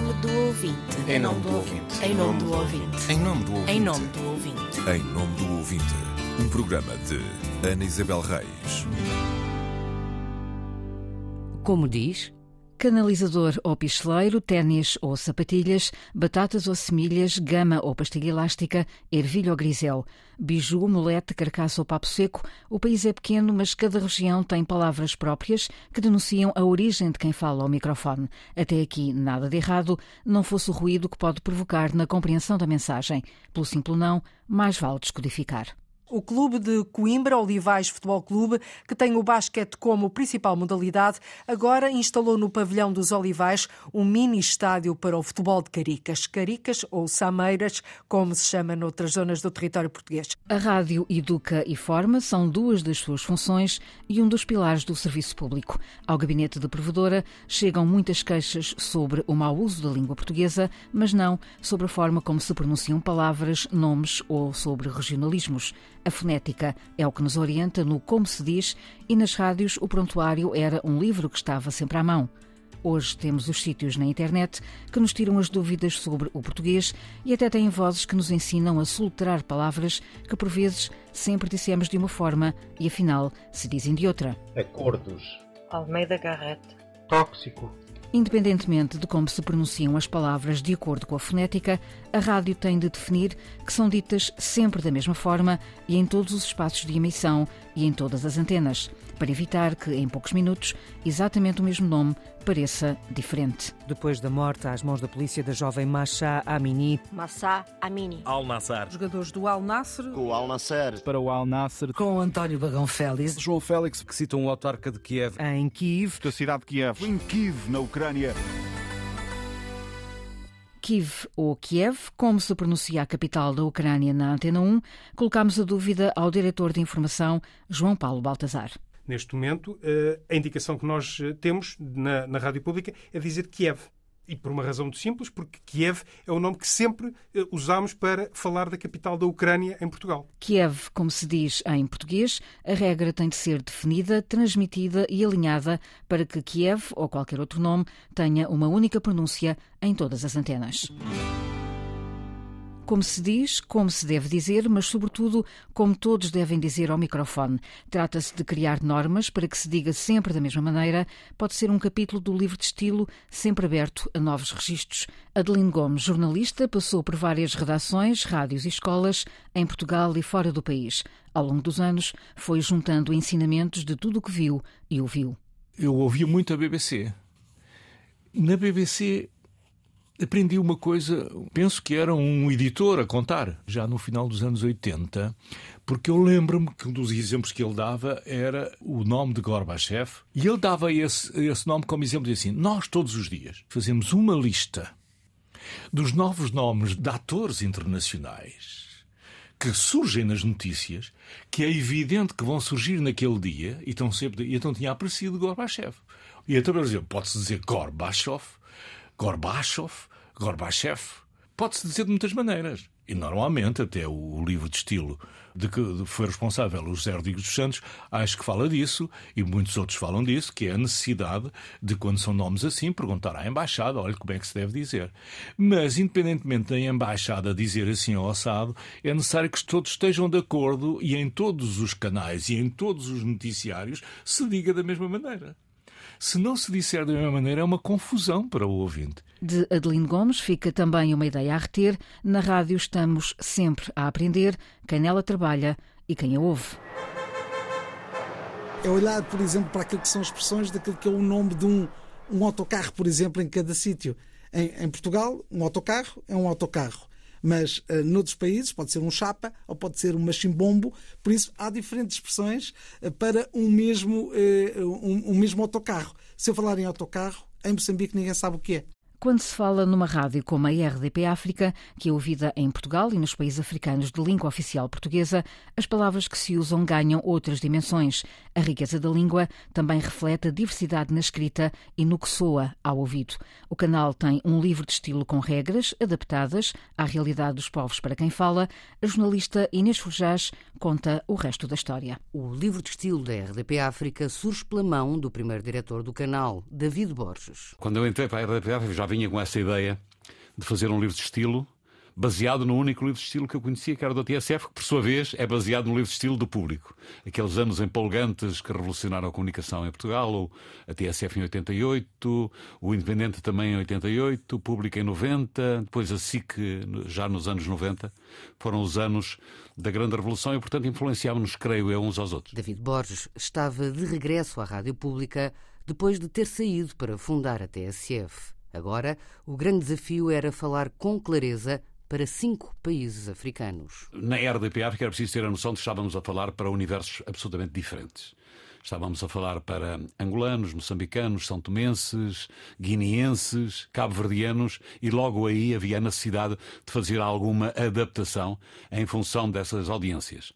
nome do ouvinte. Em nome do ouvinte. Em nome do ouvinte. Em nome do ouvinte. Em nome do ouvinte. Em nome do ouvinte, um programa de Ana Isabel Reis. Como diz, Canalizador ou picheleiro, ténis ou sapatilhas, batatas ou semilhas, gama ou pastilha elástica, ervilha ou grisel, biju, molete, carcaça ou papo seco, o país é pequeno, mas cada região tem palavras próprias que denunciam a origem de quem fala ao microfone. Até aqui, nada de errado, não fosse o ruído que pode provocar na compreensão da mensagem. Pelo simples não, mais vale descodificar. O clube de Coimbra, Olivais Futebol Clube, que tem o basquete como principal modalidade, agora instalou no pavilhão dos Olivais um mini estádio para o futebol de Caricas. Caricas ou Sameiras, como se chama noutras zonas do território português. A rádio educa e forma são duas das suas funções e um dos pilares do serviço público. Ao gabinete de provedora chegam muitas queixas sobre o mau uso da língua portuguesa, mas não sobre a forma como se pronunciam palavras, nomes ou sobre regionalismos. A fonética é o que nos orienta no como se diz e nas rádios o prontuário era um livro que estava sempre à mão. Hoje temos os sítios na internet que nos tiram as dúvidas sobre o português e até têm vozes que nos ensinam a solterar palavras que por vezes sempre dissemos de uma forma e afinal se dizem de outra. Acordos. Almeida Garrett. Tóxico. Independentemente de como se pronunciam as palavras de acordo com a fonética, a rádio tem de definir que são ditas sempre da mesma forma e em todos os espaços de emissão e em todas as antenas, para evitar que, em poucos minutos, exatamente o mesmo nome pareça diferente. Depois da morte às mãos da polícia da jovem Masha Amini, Massa Amini. Al Nassar. jogadores do Al Nasser, O Al Nasser. para o Al Nasser, com António Bagão Félix, João Félix, que citam o autarca de Kiev. em Kiev, da cidade de Kiev, em Kiev, na Ucrânia. Kiev ou Kiev, como se pronuncia a capital da Ucrânia na Antena 1, colocámos a dúvida ao diretor de informação, João Paulo Baltazar. Neste momento, eh, a indicação que nós eh, temos na, na rádio pública é dizer Kiev. E por uma razão muito simples, porque Kiev é o nome que sempre eh, usamos para falar da capital da Ucrânia em Portugal. Kiev, como se diz em português, a regra tem de ser definida, transmitida e alinhada para que Kiev ou qualquer outro nome tenha uma única pronúncia em todas as antenas. Como se diz, como se deve dizer, mas sobretudo como todos devem dizer ao microfone. Trata-se de criar normas para que se diga sempre da mesma maneira. Pode ser um capítulo do livro de estilo, sempre aberto a novos registros. Adeline Gomes, jornalista, passou por várias redações, rádios e escolas em Portugal e fora do país. Ao longo dos anos, foi juntando ensinamentos de tudo o que viu e ouviu. Eu ouvia muito a BBC. Na BBC aprendi uma coisa, penso que era um editor a contar, já no final dos anos 80, porque eu lembro-me que um dos exemplos que ele dava era o nome de Gorbachev, e ele dava esse, esse nome como exemplo, dizia assim, nós todos os dias fazemos uma lista dos novos nomes de atores internacionais que surgem nas notícias, que é evidente que vão surgir naquele dia, e estão sempre, e então tinha aparecido Gorbachev. E então, por exemplo, pode-se dizer Gorbachev, Gorbachev, Gorbachev. Pode-se dizer de muitas maneiras. E normalmente, até o livro de estilo de que foi responsável o José Rodrigues dos Santos, acho que fala disso, e muitos outros falam disso, que é a necessidade de, quando são nomes assim, perguntar à embaixada, olha como é que se deve dizer. Mas, independentemente da embaixada dizer assim ao assado, é necessário que todos estejam de acordo e em todos os canais e em todos os noticiários se diga da mesma maneira. Se não se disser da mesma maneira, é uma confusão para o ouvinte. De Adeline Gomes fica também uma ideia a reter. Na rádio estamos sempre a aprender quem nela trabalha e quem a ouve. É olhar, por exemplo, para aquilo que são expressões daquilo que é o nome de um, um autocarro, por exemplo, em cada sítio. Em, em Portugal, um autocarro é um autocarro. Mas uh, noutros países pode ser um chapa ou pode ser um machimbombo, por isso há diferentes expressões uh, para um mesmo, uh, um, um mesmo autocarro. Se eu falar em autocarro, em Moçambique ninguém sabe o que é. Quando se fala numa rádio como a RDP África, que é ouvida em Portugal e nos países africanos de língua oficial portuguesa, as palavras que se usam ganham outras dimensões. A riqueza da língua também reflete a diversidade na escrita e no que soa ao ouvido. O canal tem um livro de estilo com regras adaptadas à realidade dos povos para quem fala. A jornalista Inês Forjás conta o resto da história. O livro de estilo da RDP África surge pela mão do primeiro diretor do canal, David Borges. Quando eu entrei para a RDP África já vinha com essa ideia de fazer um livro de estilo baseado no único livro de estilo que eu conhecia, que era do TSF, que por sua vez é baseado no livro de estilo do público. Aqueles anos empolgantes que revolucionaram a comunicação em Portugal, ou a TSF em 88, o Independente também em 88, o Público em 90, depois a SIC já nos anos 90. Foram os anos da grande revolução e, portanto, influenciávamos, creio eu, uns aos outros. David Borges estava de regresso à rádio pública depois de ter saído para fundar a TSF. Agora, o grande desafio era falar com clareza para cinco países africanos. Na RDP África era preciso ter a noção de que estávamos a falar para universos absolutamente diferentes. Estávamos a falar para angolanos, moçambicanos, são tomenses, guineenses, cabo-verdianos e logo aí havia a necessidade de fazer alguma adaptação em função dessas audiências.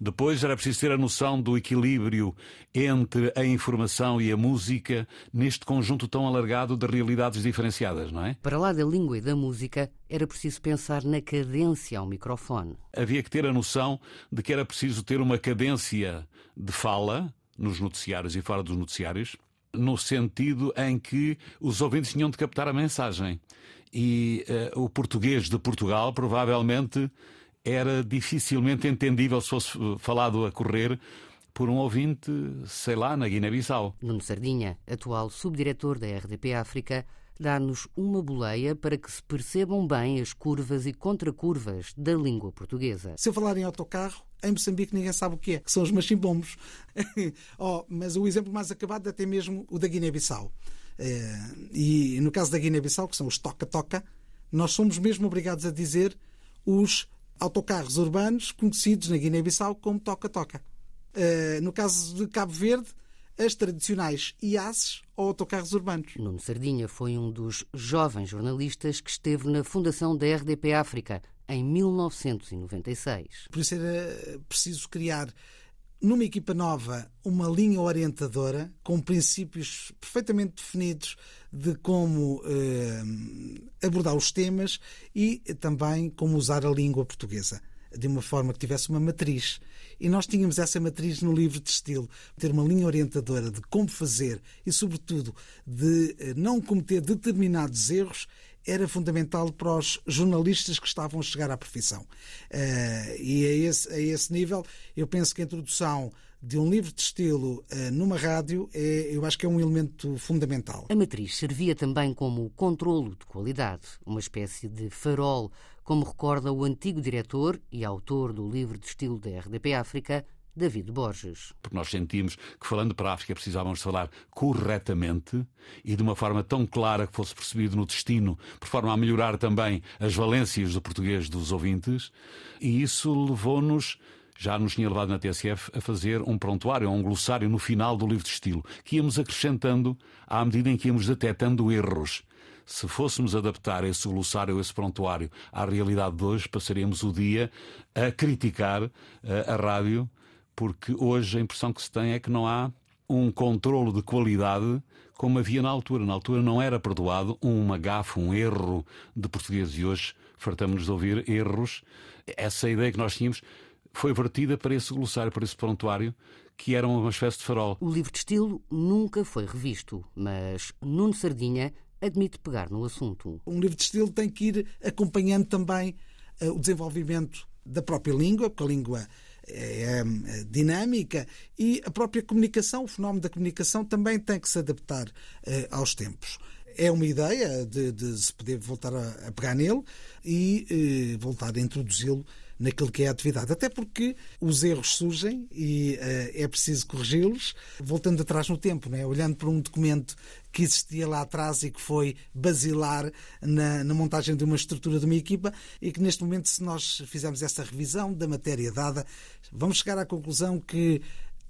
Depois era preciso ter a noção do equilíbrio entre a informação e a música neste conjunto tão alargado de realidades diferenciadas, não é? Para lá da língua e da música, era preciso pensar na cadência ao microfone. Havia que ter a noção de que era preciso ter uma cadência de fala nos noticiários e fora dos noticiários, no sentido em que os ouvintes tinham de captar a mensagem. E uh, o português de Portugal provavelmente era dificilmente entendível se fosse falado a correr por um ouvinte, sei lá, na Guiné-Bissau. Nuno Sardinha, atual subdiretor da RDP África, dá-nos uma boleia para que se percebam bem as curvas e contracurvas da língua portuguesa. Se eu falar em autocarro, em Moçambique ninguém sabe o que é, que são os machimbombos. oh, mas o exemplo mais acabado é até mesmo o da Guiné-Bissau. É, e no caso da Guiné-Bissau, que são os toca-toca, nós somos mesmo obrigados a dizer os autocarros urbanos conhecidos na Guiné-Bissau como toca-toca. Uh, no caso de Cabo Verde, as tradicionais IASes ou autocarros urbanos. Nuno Sardinha foi um dos jovens jornalistas que esteve na fundação da RDP África em 1996. Por isso era preciso criar numa equipa nova, uma linha orientadora com princípios perfeitamente definidos de como eh, abordar os temas e também como usar a língua portuguesa de uma forma que tivesse uma matriz. E nós tínhamos essa matriz no livro de estilo, ter uma linha orientadora de como fazer e, sobretudo, de eh, não cometer determinados erros era fundamental para os jornalistas que estavam a chegar à profissão. Uh, e a esse, a esse nível, eu penso que a introdução de um livro de estilo uh, numa rádio, é, eu acho que é um elemento fundamental. A matriz servia também como controlo de qualidade, uma espécie de farol, como recorda o antigo diretor e autor do livro de estilo da RDP África, David Borges. Porque nós sentimos que, falando para a África, precisávamos falar corretamente e de uma forma tão clara que fosse percebido no destino, por forma a melhorar também as valências do português dos ouvintes, e isso levou-nos. Já nos tinha levado na TSF a fazer um prontuário, um glossário no final do livro de estilo, que íamos acrescentando à medida em que íamos detectando erros. Se fôssemos adaptar esse glossário, esse prontuário à realidade de hoje, passaríamos o dia a criticar eh, a rádio porque hoje a impressão que se tem é que não há um controlo de qualidade como havia na altura. Na altura não era perdoado um gafe, um erro de português e hoje fartamos-nos de ouvir erros. Essa ideia que nós tínhamos foi vertida para esse glossário, para esse prontuário, que era uma espécie de farol. O livro de estilo nunca foi revisto, mas Nuno Sardinha admite pegar no assunto. Um livro de estilo tem que ir acompanhando também uh, o desenvolvimento da própria língua, porque a língua é, é dinâmica e a própria comunicação, o fenómeno da comunicação também tem que se adaptar eh, aos tempos. É uma ideia de, de, se poder voltar a, a pegar nele e eh, voltar a introduzi-lo naquilo que é a atividade. Até porque os erros surgem e uh, é preciso corrigi-los, voltando atrás no tempo, né? olhando para um documento que existia lá atrás e que foi basilar na, na, montagem de uma estrutura de uma equipa e que neste momento, se nós fizermos essa revisão da matéria dada, vamos chegar à conclusão que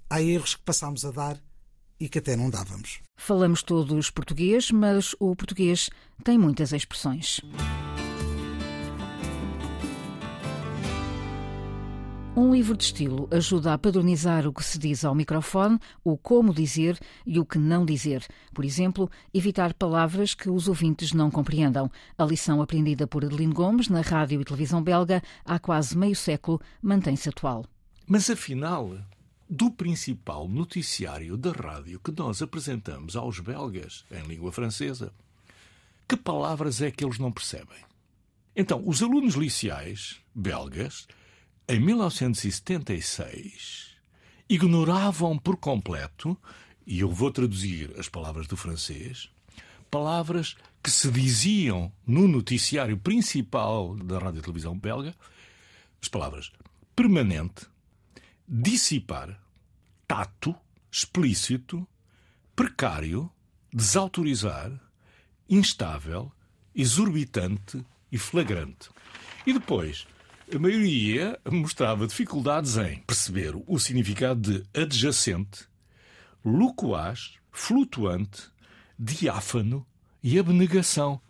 há erros que passámos a dar e que até não dávamos. Falamos todos português, mas o português tem muitas expressões. Um livro de estilo ajuda a padronizar o que se diz ao microfone, o como dizer e o que não dizer. Por exemplo, evitar palavras que os ouvintes não compreendam. A lição aprendida por Adeline Gomes na rádio e televisão belga há quase meio século mantém-se atual. Mas afinal, do principal noticiário da rádio que nós apresentamos aos belgas em língua francesa, que palavras é que eles não percebem? Então, os alunos liceais belgas, em 1976, ignoravam por completo, e eu vou traduzir as palavras do francês, palavras que se diziam no noticiário principal da rádio e televisão belga, as palavras permanente, dissipar, tato, explícito, precário, desautorizar, instável, exorbitante e flagrante. E depois, a maioria mostrava dificuldades em perceber o significado de adjacente, loquaz, flutuante, diáfano e abnegação.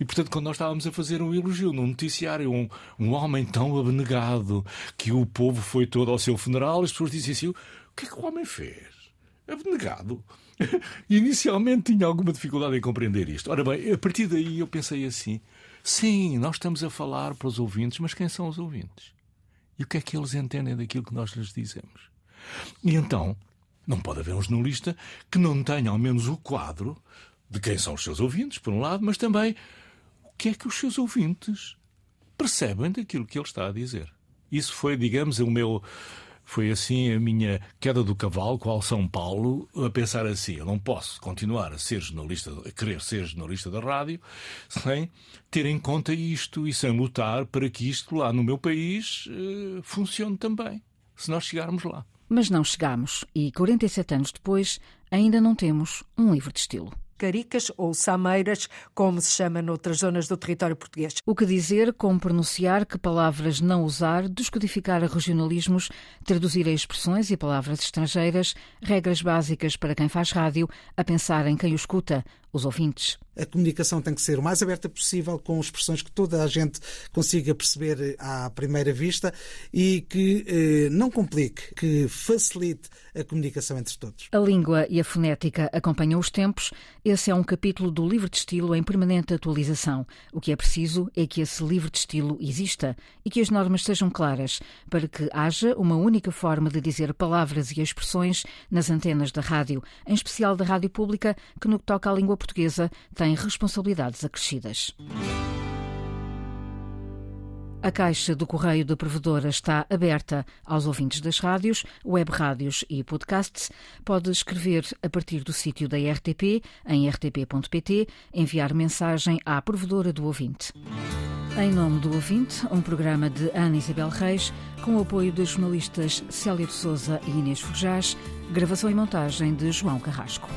E, portanto, quando nós estávamos a fazer um elogio num noticiário, um, um homem tão abnegado que o povo foi todo ao seu funeral, as pessoas diziam assim: o que é que o homem fez? Abnegado. Inicialmente tinha alguma dificuldade em compreender isto. Ora bem, a partir daí eu pensei assim: sim, nós estamos a falar para os ouvintes, mas quem são os ouvintes? E o que é que eles entendem daquilo que nós lhes dizemos? E então, não pode haver um jornalista que não tenha ao menos o quadro de quem são os seus ouvintes, por um lado, mas também o que é que os seus ouvintes percebem daquilo que ele está a dizer. Isso foi, digamos, o meu foi assim a minha queda do cavalo, qual São Paulo, a pensar assim: eu não posso continuar a ser jornalista, a querer ser jornalista da rádio, sem ter em conta isto e sem lutar para que isto lá no meu país uh, funcione também, se nós chegarmos lá. Mas não chegamos e 47 anos depois ainda não temos um livro de estilo caricas ou sameiras, como se chama noutras zonas do território português. O que dizer, como pronunciar, que palavras não usar, descodificar regionalismos, traduzir expressões e palavras estrangeiras, regras básicas para quem faz rádio, a pensar em quem o escuta, os ouvintes. A comunicação tem que ser o mais aberta possível, com expressões que toda a gente consiga perceber à primeira vista e que eh, não complique, que facilite a comunicação entre todos. A língua e a fonética acompanham os tempos. Esse é um capítulo do livro de estilo em permanente atualização. O que é preciso é que esse livro de estilo exista e que as normas sejam claras, para que haja uma única forma de dizer palavras e expressões nas antenas da rádio, em especial da rádio pública, que no que toca à língua portuguesa tem responsabilidades acrescidas. A caixa do correio da provedora está aberta aos ouvintes das rádios, web rádios e podcasts. Pode escrever a partir do sítio da RTP, em rtp.pt, enviar mensagem à provedora do ouvinte. Em nome do ouvinte, um programa de Ana Isabel Reis, com o apoio dos jornalistas Célia de Souza e Inês Forjás, gravação e montagem de João Carrasco.